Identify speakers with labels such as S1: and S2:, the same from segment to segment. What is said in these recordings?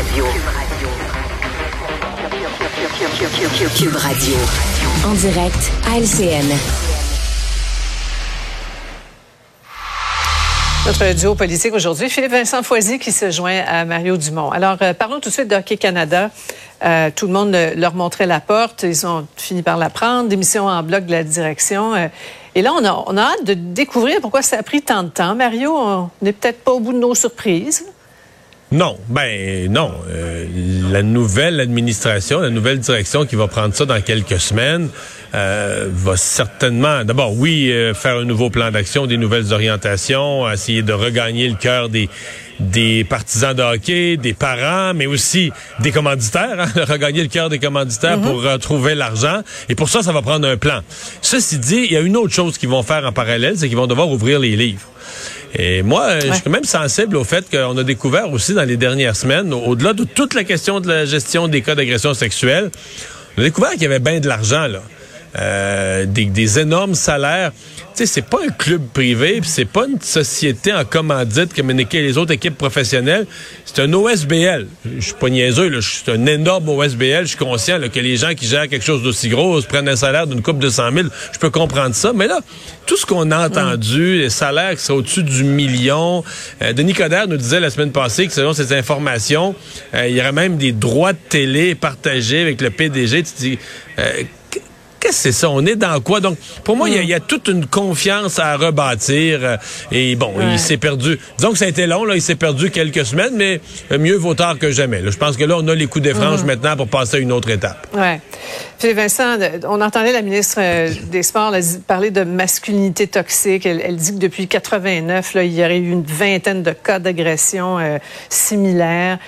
S1: Radio. Cube Radio. En direct à LCN.
S2: Notre duo politique aujourd'hui, Philippe Vincent Foisy qui se joint à Mario Dumont. Alors, euh, parlons tout de suite d'Hockey Canada. Euh, tout le monde leur montrait la porte. Ils ont fini par la prendre. Démission en bloc de la direction. Euh, et là, on a, on a hâte de découvrir pourquoi ça a pris tant de temps. Mario, on n'est peut-être pas au bout de nos surprises.
S3: Non, ben non. Euh, la nouvelle administration, la nouvelle direction qui va prendre ça dans quelques semaines, euh, va certainement, d'abord, oui, euh, faire un nouveau plan d'action, des nouvelles orientations, essayer de regagner le cœur des des partisans de hockey, des parents, mais aussi des commanditaires, hein, regagner le cœur des commanditaires mm-hmm. pour retrouver l'argent. Et pour ça, ça va prendre un plan. Ceci dit, il y a une autre chose qu'ils vont faire en parallèle, c'est qu'ils vont devoir ouvrir les livres. Et moi, euh, je suis quand même sensible au fait qu'on a découvert aussi dans les dernières semaines, au-delà de toute la question de la gestion des cas d'agression sexuelle, on a découvert qu'il y avait bien de l'argent, là. Euh, des, des, énormes salaires. Sais, c'est pas un club privé, c'est pas une société en commandite comme les autres équipes professionnelles. C'est un OSBL. Je suis pas niaiseux. C'est un énorme OSBL. Je suis conscient que les gens qui gèrent quelque chose d'aussi gros prennent un salaire d'une coupe de 100 000. Je peux comprendre ça. Mais là, tout ce qu'on a entendu, les salaires qui sont au-dessus du million. Euh, Denis Coderre nous disait la semaine passée que selon ces informations, euh, il y aurait même des droits de télé partagés avec le PDG. Tu dis, euh, c'est ça? On est dans quoi? Donc, pour moi, il y, a toute une confiance à rebâtir. Euh, et bon, il s'est perdu. Disons que ça a été long, là, il s'est perdu quelques semaines, mais mieux vaut tard que jamais. Je pense que là, on a les coups des franges mm. maintenant pour passer à une autre étape.
S2: Ouais. Philippe Vincent, on entendait la ministre euh, des Sports parler de masculinité toxique. Elle, dit que depuis 89, là, il y aurait eu une vingtaine de cas d'agression euh, similaires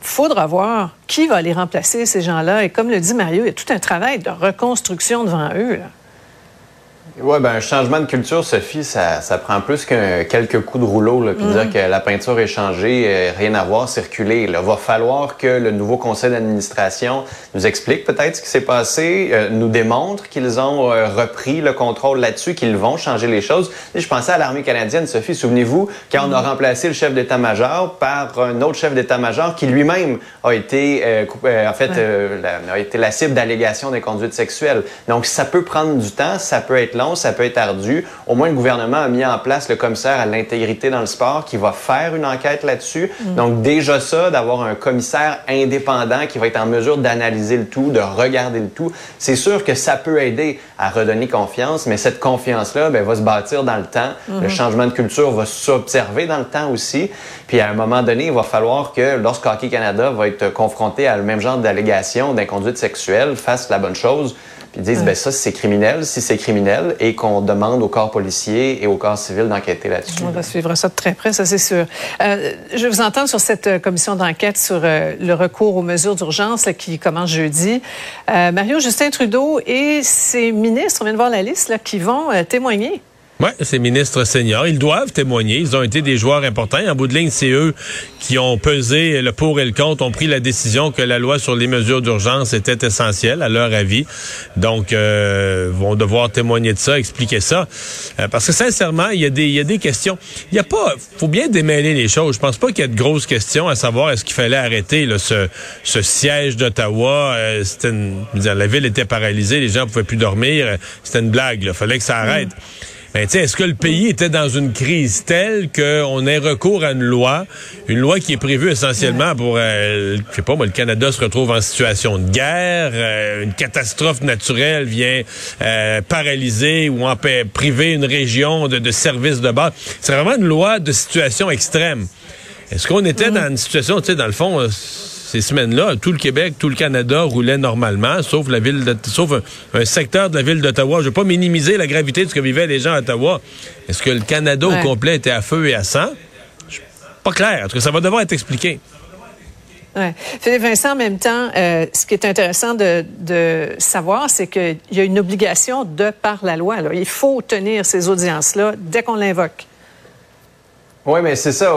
S2: faudra voir qui va les remplacer, ces gens-là. Et comme le dit Mario, il y a tout un travail de reconstruction devant eux.
S4: Oui, ben un changement de culture, Sophie, ça, ça prend plus que quelques coups de rouleau, là, puis dire mm. que la peinture est changée, euh, rien à voir, circuler. Il va falloir que le nouveau conseil d'administration nous explique peut-être ce qui s'est passé, euh, nous démontre qu'ils ont euh, repris le contrôle là-dessus, qu'ils vont changer les choses. Et je pensais à l'armée canadienne, Sophie, souvenez-vous, quand on a mm. remplacé le chef d'état-major par un autre chef d'état-major qui lui-même a été, en fait, la, a été la cible d'allégations d'inconduite sexuelle. Donc, ça peut prendre du temps, ça peut être long ça peut être ardu. Au moins, le gouvernement a mis en place le commissaire à l'intégrité dans le sport qui va faire une enquête là-dessus. Mm. Donc, déjà ça, d'avoir un commissaire indépendant qui va être en mesure d'analyser le tout, de regarder le tout, c'est sûr que ça peut aider à redonner confiance, mais cette confiance-là ben, va se bâtir dans le temps. Le mm-hmm. changement de culture va s'observer dans le temps aussi. Puis, à un moment donné, il va falloir que, lorsque Hockey Canada va être confronté à le même genre d'allégations d'inconduite sexuelle, fasse la bonne chose puis disent, ben ça, c'est criminel, si c'est criminel, et qu'on demande au corps policier et au corps civil d'enquêter là-dessus.
S2: On va suivre ça de très près, ça c'est sûr. Euh, je vous entends sur cette euh, commission d'enquête sur euh, le recours aux mesures d'urgence qui commence jeudi. Mario Justin Trudeau et ses ministres, on vient de voir la liste, là, qui vont témoigner.
S3: Oui, ces ministres seniors, ils doivent témoigner. Ils ont été des joueurs importants. En bout de ligne, c'est eux qui ont pesé le pour et le contre, ont pris la décision que la loi sur les mesures d'urgence était essentielle à leur avis. Donc, euh, vont devoir témoigner de ça, expliquer ça. Euh, parce que sincèrement, il y, a des, il y a des questions. Il y a pas, faut bien démêler les choses. Je pense pas qu'il y ait de grosses questions à savoir est-ce qu'il fallait arrêter là, ce, ce siège d'Ottawa. Euh, c'était la ville était paralysée, les gens pouvaient plus dormir. Euh, c'était une blague. Il fallait que ça arrête. Ben, est-ce que le pays était dans une crise telle qu'on ait recours à une loi, une loi qui est prévue essentiellement pour, euh, je sais pas moi, le Canada se retrouve en situation de guerre, euh, une catastrophe naturelle vient euh, paralyser ou priver une région de, de services de base. C'est vraiment une loi de situation extrême. Est-ce qu'on était dans une situation, tu sais, dans le fond, euh, ces semaines-là, tout le Québec, tout le Canada roulait normalement, sauf la ville, de, sauf un, secteur de la ville d'Ottawa. Je ne veux pas minimiser la gravité de ce que vivaient les gens à Ottawa. Est-ce que le Canada au complet était à feu et à sang? Pas clair. En tout cas, ça va devoir être expliqué?
S2: Ouais. Philippe Vincent, en même temps, euh, ce qui est intéressant de, savoir, c'est qu'il y a une obligation de par la loi. Il faut tenir ces audiences-là dès qu'on l'invoque.
S4: Oui, mais c'est ça.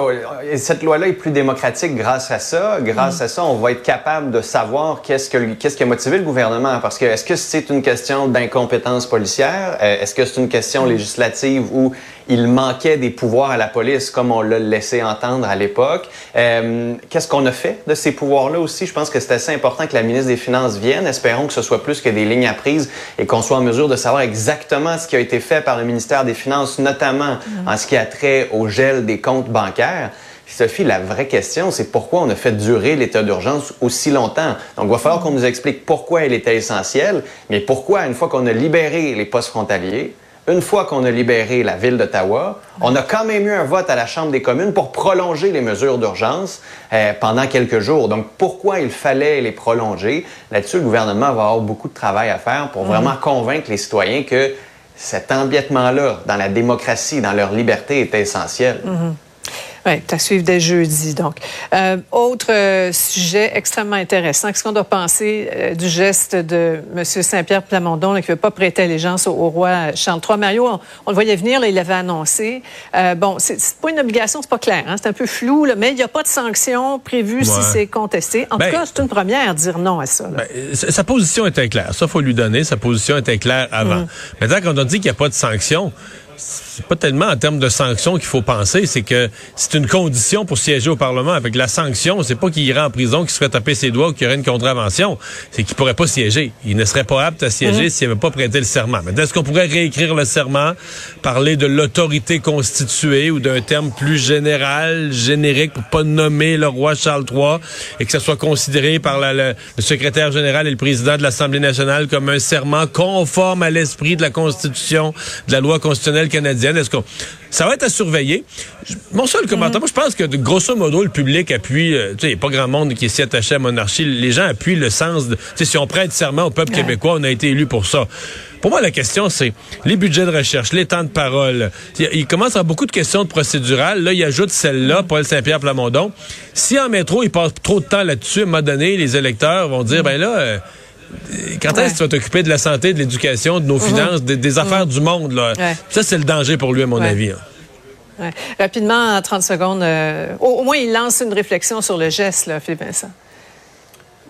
S4: Cette loi-là est plus démocratique grâce à ça. Grâce mm. à ça, on va être capable de savoir qu'est-ce, que, qu'est-ce qui a motivé le gouvernement. Parce que est-ce que c'est une question d'incompétence policière? Euh, est-ce que c'est une question législative où il manquait des pouvoirs à la police, comme on l'a laissé entendre à l'époque. Euh, Qu'est-ce qu'on a fait de ces pouvoirs-là aussi? Je pense que c'est assez important que la ministre des Finances vienne. Espérons que ce soit plus que des lignes à prise et qu'on soit en mesure de savoir exactement ce qui a été fait par le ministère des Finances, notamment en ce qui a trait au gel des comptes bancaires. Sophie, la vraie question, c'est pourquoi on a fait durer l'état d'urgence aussi longtemps? Donc, il va falloir qu'on nous explique pourquoi elle était essentielle, mais pourquoi, une fois qu'on a libéré les postes frontaliers, une fois qu'on a libéré la ville d'Ottawa, on a quand même eu un vote à la Chambre des communes pour prolonger les mesures d'urgence euh, pendant quelques jours. Donc, pourquoi il fallait les prolonger? Là-dessus, le gouvernement va avoir beaucoup de travail à faire pour vraiment convaincre les citoyens que cet embiètement-là dans la démocratie, dans leur liberté est essentiel.
S2: Oui, à suivre dès jeudi. Donc, euh, autre euh, sujet extrêmement intéressant. Qu'est-ce qu'on doit penser euh, du geste de M. Saint-Pierre Plamondon là, qui ne veut pas prêter allégeance au, au, roi Charles III? Mario, on, on, le voyait venir, là, il l'avait annoncé. Bon, c'est pas une obligation, c'est pas clair. Hein, c'est un peu flou, là, mais il n'y a pas de sanction prévue ouais. si c'est contesté. En ben, tout cas, c'est une première dire non à ça.
S3: Ben, sa position était claire. Ça, faut lui donner. Sa position était claire avant. Mmh. Maintenant, quand on dit qu'il n'y a pas de sanction, c'est pas tellement en termes de sanctions qu'il faut penser, c'est que c'est une condition pour siéger au Parlement. Avec la sanction, c'est pas qu'il irait en prison, qu'il se ferait taper ses doigts ou qu'il y aurait une contravention. C'est qu'il pourrait pas siéger. Il ne serait pas apte à siéger mmh. s'il n'avait pas prêté le serment. Mais est-ce qu'on pourrait réécrire le serment, parler de l'autorité constituée ou d'un terme plus général, générique, pour pas nommer le roi Charles III et que ça soit considéré par la, le, le secrétaire général et le président de l'Assemblée nationale comme un serment conforme à l'esprit de la Constitution, de la loi constitutionnelle canadienne. Est-ce qu'on ça va être à surveiller. Mon seul commentaire, mm -hmm. moi, je pense que grosso modo, le public appuie. Euh, tu sais, il n'y a pas grand monde qui est si attaché à la monarchie. Les gens appuient le sens de. Tu sais, si on prête serment au peuple ouais. québécois, on a été élu pour ça. Pour moi, la question, c'est les budgets de recherche, les temps de parole. Il, commence à beaucoup de questions de procédurales. Là, il ajoute celle-là, Paul Saint-Pierre Plamondon. Si en métro, il passe trop de temps là-dessus, à un moment donné, les électeurs vont dire, mm -hmm. ben là. Euh, quand est-ce que tu vas t'occuper de la santé, de l'éducation, de nos mmh. finances, des, des affaires mmh. du monde? Là? Ouais. Ça, c'est le danger pour lui, à mon
S2: ouais.
S3: avis. Hein.
S2: Ouais. Rapidement, en 30 secondes, euh, au, au, moins, il lance une réflexion sur le geste, là, Philippe Vincent.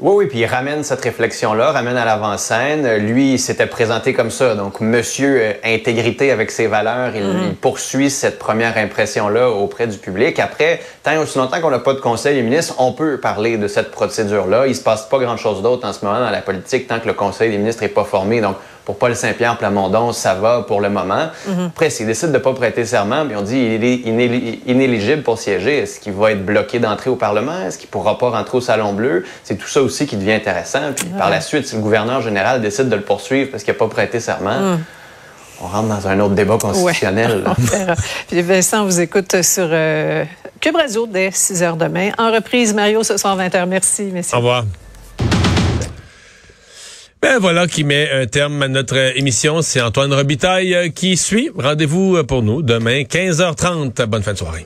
S4: Oui, oui, puis il ramène cette réflexion-là, ramène à l'avant-scène. Lui, il s'était présenté comme ça. Donc, monsieur euh, intégrité avec ses valeurs, il, mm -hmm. il poursuit cette première impression-là auprès du public. Après, tant aussi longtemps qu'on n'a pas de conseil des ministres, on peut parler de cette procédure-là. Il se passe pas grand-chose d'autre en ce moment dans la politique tant que le conseil des ministres n'est pas formé. Donc, pour Paul Saint-Pierre Plamondon, ça va pour le moment. Mm -hmm. Après, s'il décide de ne pas prêter serment, puis on dit il est inéligible pour siéger, est-ce qu'il va être bloqué d'entrée au Parlement? Est-ce qu'il ne pourra pas rentrer au Salon Bleu? C'est tout ça aussi qui devient intéressant. Puis ouais. par la suite, si le gouverneur général décide de le poursuivre parce qu'il n'a pas prêté serment, mm. on rentre dans un autre débat constitutionnel.
S2: Ouais, Puis Vincent vous écoute sur euh, Cube Radio dès 6 h demain. En reprise, Mario, ce soir 20 h. Merci, messieurs.
S3: Au revoir. Ben voilà qui met un terme à notre émission. C'est Antoine Robitaille qui suit. Rendez-vous pour nous demain, 15h30. Bonne fin de soirée.